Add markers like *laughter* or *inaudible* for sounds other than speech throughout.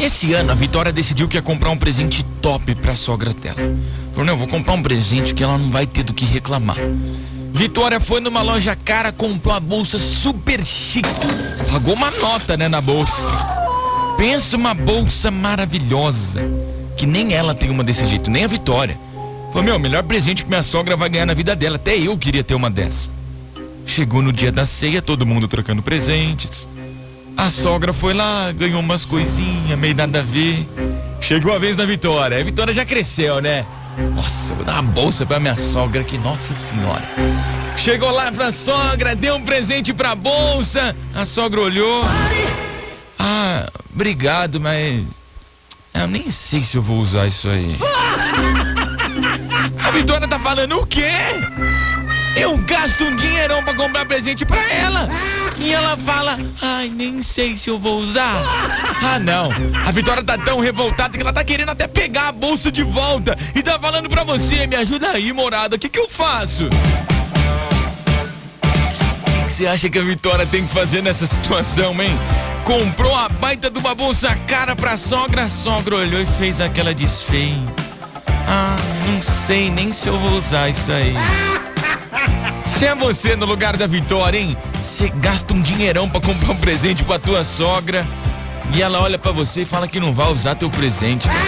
Esse ano a Vitória decidiu que ia comprar um presente top pra sogra dela. Falou, não, vou comprar um presente que ela não vai ter do que reclamar. Vitória foi numa loja cara, comprou uma bolsa super chique. Pagou uma nota, né, na bolsa. Pensa uma bolsa maravilhosa. Que nem ela tem uma desse jeito, nem a Vitória. Falou, meu, melhor presente que minha sogra vai ganhar na vida dela. Até eu queria ter uma dessa. Chegou no dia da ceia, todo mundo trocando presentes. A sogra foi lá, ganhou umas coisinhas, meio nada a ver. Chegou a vez da Vitória. A Vitória já cresceu, né? Nossa, vou dar uma bolsa pra minha sogra aqui, nossa senhora. Chegou lá pra sogra, deu um presente pra bolsa. A sogra olhou. Ah, obrigado, mas. Eu nem sei se eu vou usar isso aí. *laughs* A Vitória tá falando o quê? Eu gasto um dinheirão pra comprar presente pra ela. E ela fala, ai, nem sei se eu vou usar. *laughs* Ah, não. A Vitória tá tão revoltada que ela tá querendo até pegar a bolsa de volta. E tá falando pra você, me ajuda aí, morada. O que que eu faço? O que você acha que a Vitória tem que fazer nessa situação, hein? Comprou a baita de uma bolsa cara pra sogra, a sogra olhou e fez aquela desfeia. Ah, não sei nem se eu vou usar isso aí. *laughs* Se é você no lugar da Vitória, hein? Você gasta um dinheirão pra comprar um presente pra tua sogra e ela olha pra você e fala que não vai usar teu presente. *laughs*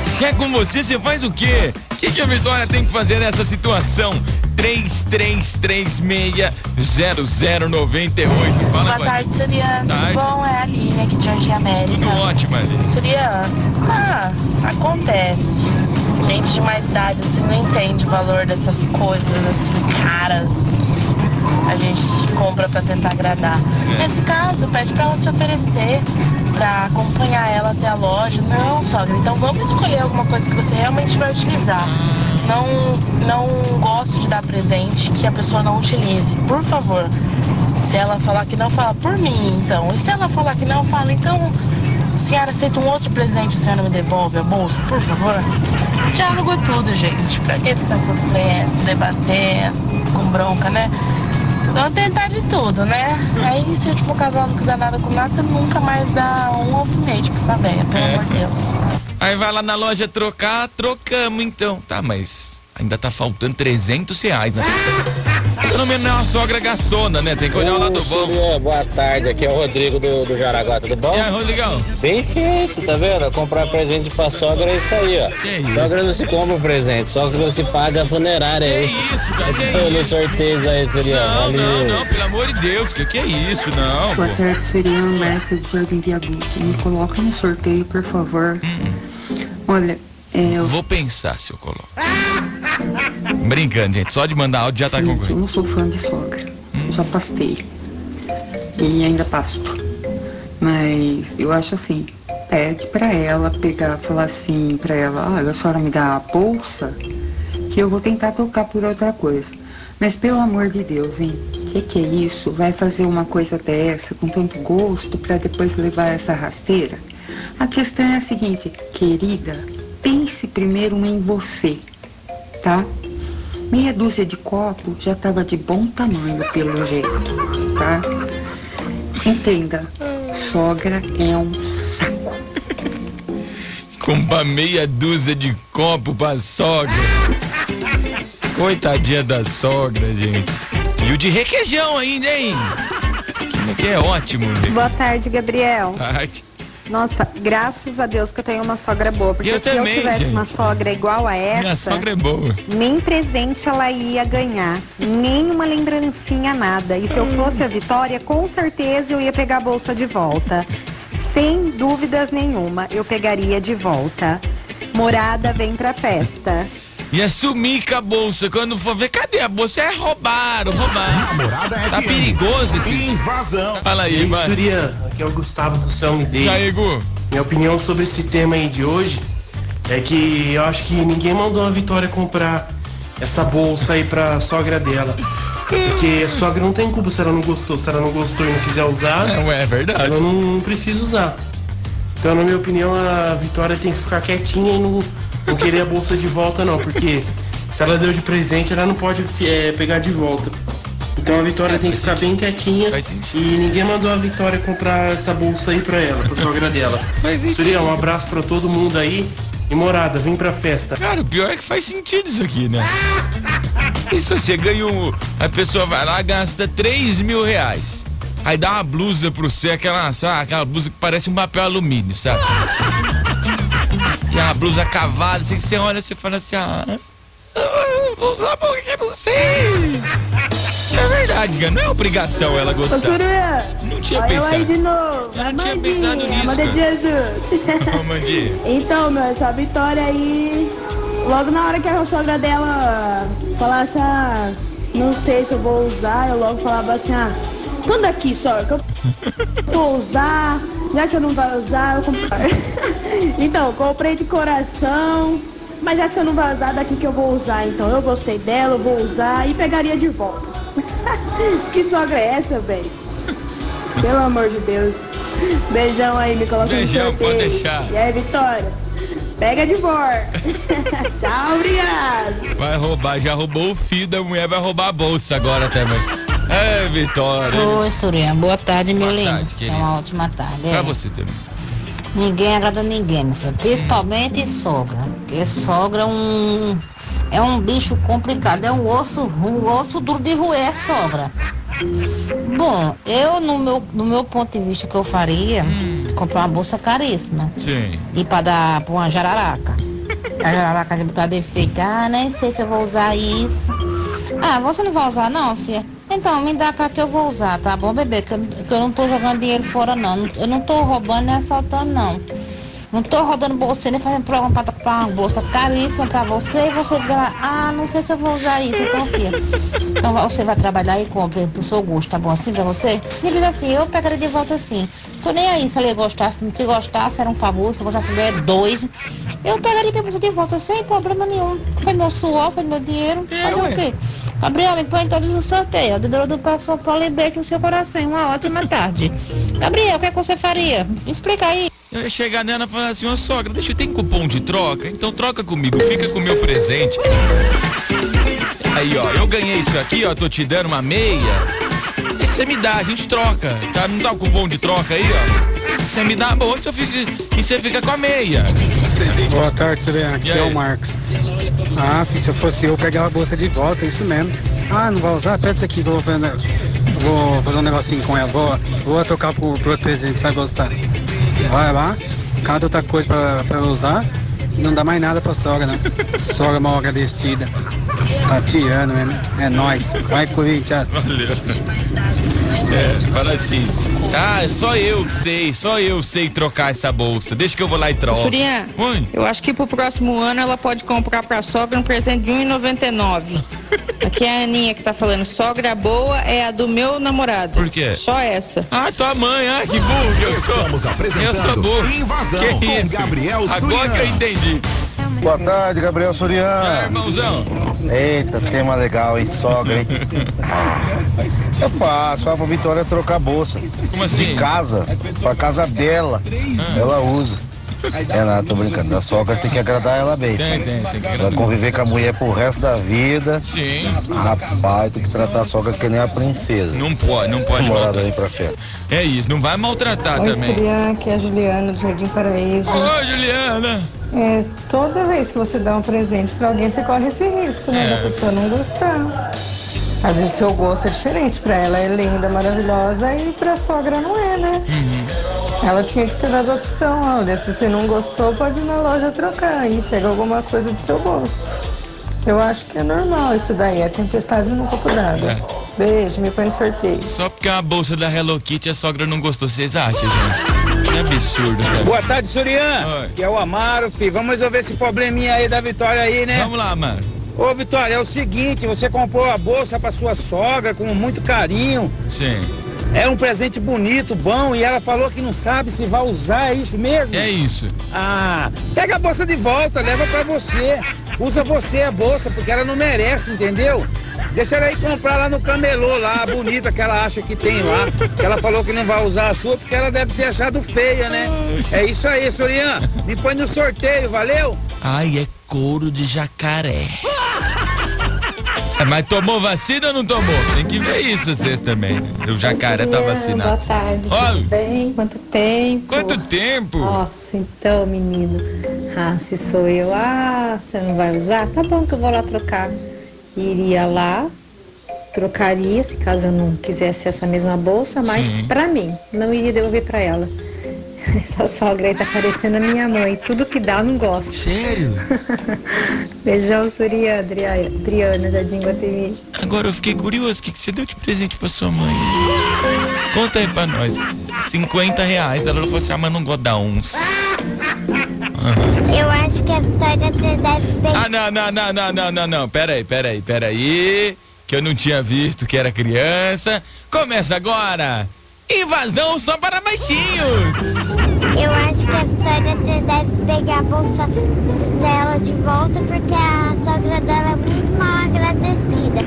Se é com você, você faz o quê? O que, que a Vitória tem que fazer nessa situação? 33360098. Fala Boa tarde, gente. Suriano. Tarde. Tudo bom? É a Aline aqui de Jardim América. Tudo ótimo, ali. Suriano, ah, acontece. Gente de mais idade assim não entende o valor dessas coisas assim caras. A gente compra pra tentar agradar. É. Nesse caso, pede pra ela se oferecer pra acompanhar ela até a loja. Não, sogra, então vamos escolher alguma coisa que você realmente vai utilizar. Não, não gosto de dar presente que a pessoa não utilize. Por favor. Se ela falar que não, fala por mim, então. E se ela falar que não, fala, então, senhora aceita um outro presente, a senhora me devolve a bolsa, por favor? Diálogo é tudo, gente. Pra que ficar sofrendo, se debatendo, com bronca, né? Vamos tentar de tudo, né? Aí se o último casal não quiser nada com nada, você nunca mais dá um alfinete pra essa velha, pelo amor de Deus. Aí vai lá na loja trocar, trocamos então. Tá, mas ainda tá faltando 300 reais, né? Pelo menos não é uma sogra gastona, né? Tem que olhar o lado bom. Boa tarde, aqui é o Rodrigo do, do Jaraguá, tudo bom? E aí, Rodrigão? Bem feito, tá vendo? Comprar presente pra sogra é isso aí, ó. Que isso? Sogra não se compra presente, sogra se paga a funerária Que aí. isso, cara? Que isso? sorteios aí, Suriano. Não, não, Valeu. não, pelo amor de Deus, que que é isso? Não, Boa pô. tarde, Suriano Márcia de Jardim Viaduto. Me coloca no sorteio, por favor. Olha, é, eu, Vou pensar se eu coloco. Brincando, gente. Só de mandar áudio já tá gente, eu não sou fã de sogra. Eu já pastei. E ainda pasto. Mas eu acho assim, pede pra ela pegar, falar assim pra ela, olha, a senhora me dá a bolsa, que eu vou tentar tocar por outra coisa. Mas pelo amor de Deus, hein? Que que é isso? Vai fazer uma coisa dessa com tanto gosto pra depois levar essa rasteira? A questão é a seguinte, querida, pense primeiro em você, tá? Meia dúzia de copo já tava de bom tamanho pelo jeito, tá? Entenda, sogra é um saco. Comprar meia dúzia de copo pra sogra. Coitadinha da sogra, gente. E o de requeijão ainda, hein? Que é ótimo, gente. Boa tarde, Gabriel. Tarde. Nossa, graças a Deus que eu tenho uma sogra boa. Porque Eu se também, eu tivesse gente. uma sogra igual a Minha essa, sogra é boa. nem presente ela ia ganhar. Nem uma lembrancinha, nada. E se eu fosse a Vitória, com certeza eu ia pegar a bolsa de volta. Sem dúvidas nenhuma, eu pegaria de volta. Morada vem pra festa. Ia sumir com a bolsa. Quando for ver, cadê a bolsa? É roubaram, roubaram. Namorada Tá FM. perigoso esse. Invasão. Fala aí, aí, mano. Aqui é o Gustavo do Céu Me Dei. E aí, Gu? Minha opinião sobre esse tema aí de hoje é que eu acho que ninguém mandou a Vitória comprar essa bolsa aí pra sogra dela. Porque a sogra não tem culpa se ela não gostou. Se ela não gostou e não quiser usar, Não é verdade. ela não, não precisa usar. Então, na minha opinião, a Vitória tem que ficar quietinha e não, não querer a bolsa de volta, não. Porque se ela deu de presente, ela não pode é, pegar de volta. Então a Vitória tem que ficar bem quietinha Faz sentido. e ninguém mandou a Vitória comprar essa bolsa aí pra ela, pra sogra dela. *laughs* Sentido. Surian, um abraço pra todo mundo aí. E morada, vem pra festa. Cara, o pior é que faz sentido isso aqui, né? *laughs* Isso você ganha um. A pessoa vai lá, gasta 3 mil reais. Aí dá uma blusa pro você, aquela, sabe, aquela blusa que parece um papel alumínio, sabe? *laughs* E a blusa cavada, assim, você olha e você fala assim, ah. ah, Vou usar porque não sei. Cara. Não é obrigação ela Ô, gostar. Surya, Não tinha eu pensado. de novo. Eu não tinha pensado nisso, Amanda. Jesus. *laughs* Ô. Então, meu, essa vitória aí. Logo na hora que a sogra dela falasse, ah, não sei se eu vou usar, eu logo falava assim, ah, quando aqui, sogra, que eu *laughs* vou usar, já que você não vai usar, eu compro. *laughs* então, comprei de coração, mas já que você não vai usar, daqui que eu vou usar, então eu gostei dela, eu vou usar e pegaria de volta. *laughs* que sogra é essa, velho? Pelo amor de Deus. Beijão aí, me coloca Beijão, no sorteio. pode deixar. E aí, Vitória? Pega de volta. *laughs* Tchau, obrigado. Vai roubar, já roubou o fio da mulher, vai roubar a bolsa agora também. *laughs* É, Vitória. Oi, Surya. Boa tarde, meu Boa lindo. tarde, É uma ótima tarde. Pra É, você também. ninguém agrada ninguém, meu filho. Principalmente sogra. Porque sogra é um. É um bicho complicado. É um osso, um osso duro de roer, sogra. Bom, eu, no meu, no meu ponto de vista, que eu faria, comprar uma bolsa caríssima. Sim. E pra dar pra uma jararaca. A jararaca de botar defeito. Ah, nem sei se eu vou usar isso. Ah, você não vai usar não, filha? Então, me dá pra que eu vou usar, tá bom, bebê? Que eu, que eu não tô jogando dinheiro fora, não. Eu não tô roubando nem assaltando, não. Não tô rodando bolsa nem fazendo programa pra comprar uma bolsa caríssima pra você e você fica lá, ah, não sei se eu vou usar isso, então, filha. Então você vai trabalhar e compre do seu gosto, tá bom? Assim pra você? Simples assim, eu pegaria de volta assim. Tô nem aí se ela gostasse, se gostasse era um favor, se gostasse é dois. Eu pegaria minha bolsa de volta sem problema nenhum. Foi meu suor, foi meu dinheiro. É, Fazer o quê? Gabriel, me põe todos no sorteio. Do do Parque São Paulo e beijo no seu coração. Uma ótima tarde. Gabriel, o que, é que você faria? Me explica aí. Eu ia chegar nela e falar assim, ô sogra, deixa eu ter cupom de troca, então troca comigo, fica com o meu presente. Aí, ó, eu ganhei isso aqui, ó, tô te dando uma meia. E você me dá, a gente troca, tá? Não dá o cupom de troca aí, ó? Você me dá a bolsa eu fico, e você fica com a meia. Boa tarde, Surian. Aqui é o Marcos. Ah, filho, se eu fosse eu, pegava a bolsa de volta, é isso mesmo. Ah, não vai usar? Peça aqui, vou, fazer- vou fazer um negocinho com ela. Vou, vou trocar pro, pro outro presente, vai gostar. Vai lá, cada outra coisa pra, pra usar não dá mais nada pra sogra, não. Sogra mal agradecida. Tatiana, né? É nóis. Vai, Corinthians. Valeu. É, fala assim. Ah, só eu que sei, só eu sei trocar essa bolsa. Deixa que eu vou lá e troco. Surian, Oi. eu acho que pro próximo ano ela pode comprar pra sogra um presente de 1,99. *laughs* Aqui é a Aninha que tá falando, sogra boa é a do meu namorado. Por quê? Só essa. Ah, tua mãe, ah, que burro que eu sou. Estamos apresentando eu sou burro. Invasão que com isso? Gabriel Agora que eu entendi. Boa tarde, Gabriel É, Surian. irmãozão. Eita, tema legal, hein? Sogra, hein? Eu faço, fala pra Vitória trocar a bolsa. Como assim? De casa, pra casa dela. Ela usa. É nada, tô brincando. A sogra tem que agradar ela bem. Tem, tem, tem que Vai agradar. conviver com a mulher pro resto da vida. Sim. Rapaz, tem que tratar a sogra que nem a princesa. Não pode, não pode Morada aí pra festa. É isso, não vai maltratar Oi, também. Surian, aqui é a Juliana do Jardim Paraíso. Ô, Juliana. É, toda vez que você dá um presente pra alguém, você corre esse risco, né? É. Da pessoa não gostar. Às vezes seu gosto é diferente. Pra ela é linda, maravilhosa e pra sogra não é, né? Ela tinha que ter dado a opção, olha, se você não gostou, pode ir na loja trocar e pega alguma coisa do seu gosto. Eu acho que é normal isso daí, é tempestade no copo d'água. É. Beijo, me põe em sorteio. Só porque é uma bolsa da Hello Kitty a sogra não gostou. Vocês acham, gente? Absurdo, cara. Boa tarde, Surian. Oi. Que é o Amaro, filho. Vamos resolver esse probleminha aí da Vitória aí, né? Vamos lá, mano. Ô, Vitória, é o seguinte, você comprou a bolsa pra sua sogra com muito carinho. Sim. É um presente bonito, bom, e ela falou que não sabe se vai usar, é isso mesmo? É isso. Ah, pega a bolsa de volta, leva pra você. Usa você a bolsa, porque ela não merece, entendeu? Deixa ela ir comprar lá no camelô, lá, a bonita que ela acha que tem lá. Que ela falou que não vai usar a sua porque ela deve ter achado feia, né? É isso aí, Sorian. Me põe no sorteio, valeu? Ai, é couro de jacaré. É, *laughs* mas tomou vacina ou não tomou? Tem que ver isso vocês também. né? O jacaré tá Boa vacinado. tarde, Oi. tudo bem? Quanto tempo? Quanto tempo? Nossa, então, menino. Ah, se sou eu, ah, você não vai usar? Tá bom que eu vou lá trocar. Iria lá, trocaria, se caso eu não quisesse essa mesma bolsa, mas pra mim, não iria devolver pra ela. *laughs* Essa sogra aí tá parecendo a minha mãe. Tudo que dá, eu não gosto. Sério? *laughs* Beijão, Surya, Adria- Adriana, Jardim Guatemi. Agora eu fiquei curioso, o que, que você deu de presente pra sua mãe? Conta aí pra nós. 50 reais. Ela falou assim, ah, mas não gosto da uns. Eu acho que a Vitória deve Ah, não, não, não, não, não, não, não. Pera aí, pera aí, pera aí. Que eu não tinha visto que era criança. Começa agora. Invasão só para baixinhos. Eu acho que a Vitória de- deve pegar a bolsa dela de volta porque a sogra dela é muito mal agradecida.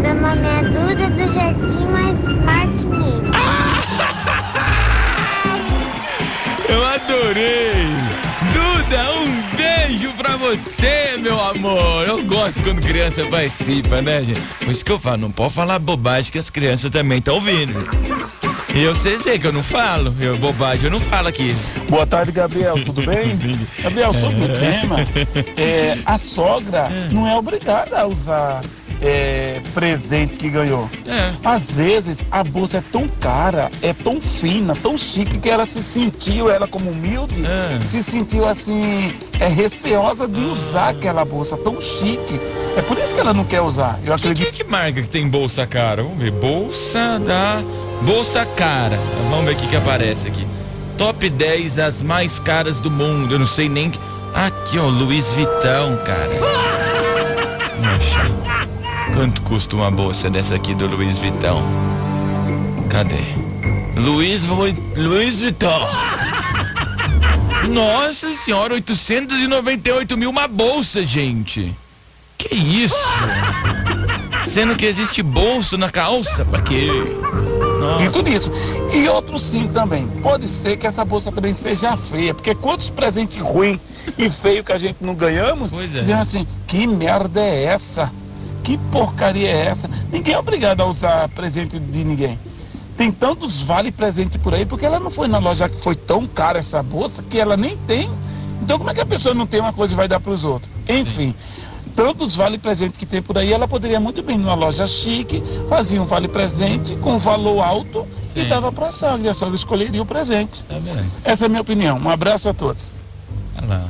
Meu nome é Duda do Jardim Mais Martinez. *laughs* Eu adorei. Duda, um beijo pra você, meu amor. Eu gosto quando criança participa, né, gente? Por isso que eu falo, não pode falar bobagem que as crianças também estão ouvindo. E eu sei dizer que eu não falo. Eu, bobagem eu não falo aqui. Boa tarde, Gabriel. Tudo bem? *laughs* Gabriel, sobre o tema, é, a sogra não é obrigada a usar é, presente que ganhou. Às vezes a bolsa é tão cara, é tão fina, tão chique que ela se sentiu, ela como humilde, se sentiu assim, é receosa de usar aquela bolsa tão chique. É por isso que ela não quer usar. Eu Que, que, que marca que tem bolsa cara? Vamos ver. Bolsa da. Bolsa cara. Vamos ver o que, que aparece aqui. Top 10 as mais caras do mundo. Eu não sei nem. que- Aqui, ó, Luiz Vitão, cara. *laughs* Quanto custa uma bolsa dessa aqui do Luiz Vitão? Cadê? Luiz, Luiz Vitão. *laughs* Nossa senhora, 898 mil uma bolsa, gente. Que isso? Sendo que existe bolso na calça, pra quê? E tudo isso. E outro sim também. Pode ser que essa bolsa também seja feia, porque quantos presentes ruins e feios que a gente não ganhamos, é. dizendo assim, que merda é essa? Que porcaria é essa? Ninguém é obrigado a usar presente de ninguém. Tem tantos vale presente por aí, porque ela não foi na loja que foi tão cara essa bolsa que ela nem tem. Então como é que a pessoa não tem uma coisa e vai dar para os outros? Enfim, tantos vale presente que tem por aí, ela poderia muito bem numa loja chique, fazia um vale presente com valor alto e dava para a sogra. E a sogra escolheria o presente. Essa é a minha opinião. Um abraço a todos. Olha lá.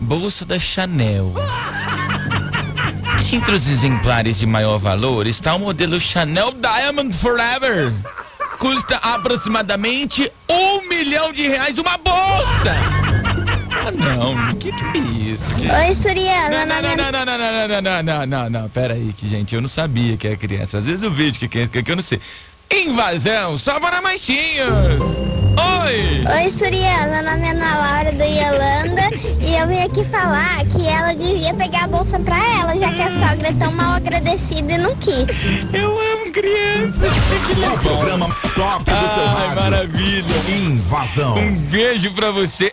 Bolsa da Chanel. *laughs* Entre os exemplares de maior valor está o modelo Chanel Diamond Forever. Custa aproximadamente um milhão de reais uma bolsa. Ah, não. Que que é isso? Que... Oi, Surya. Não, não, não, é- não, não, não, não, não, não, não, não, não, pera aí, que gente, eu não sabia que era criança. Às vezes eu vejo que é criança, que eu não sei. Invasão, só para machinhos. Oi! Oi, Surya. Meu nome é Ana Laura do Yolanda e eu vim aqui falar que ela devia pegar a bolsa pra ela, já que a sogra é tão mal agradecida e não quis. Eu amo criança. O programa top do seu Ai, rádio. maravilha. Invasão. Um beijo pra você.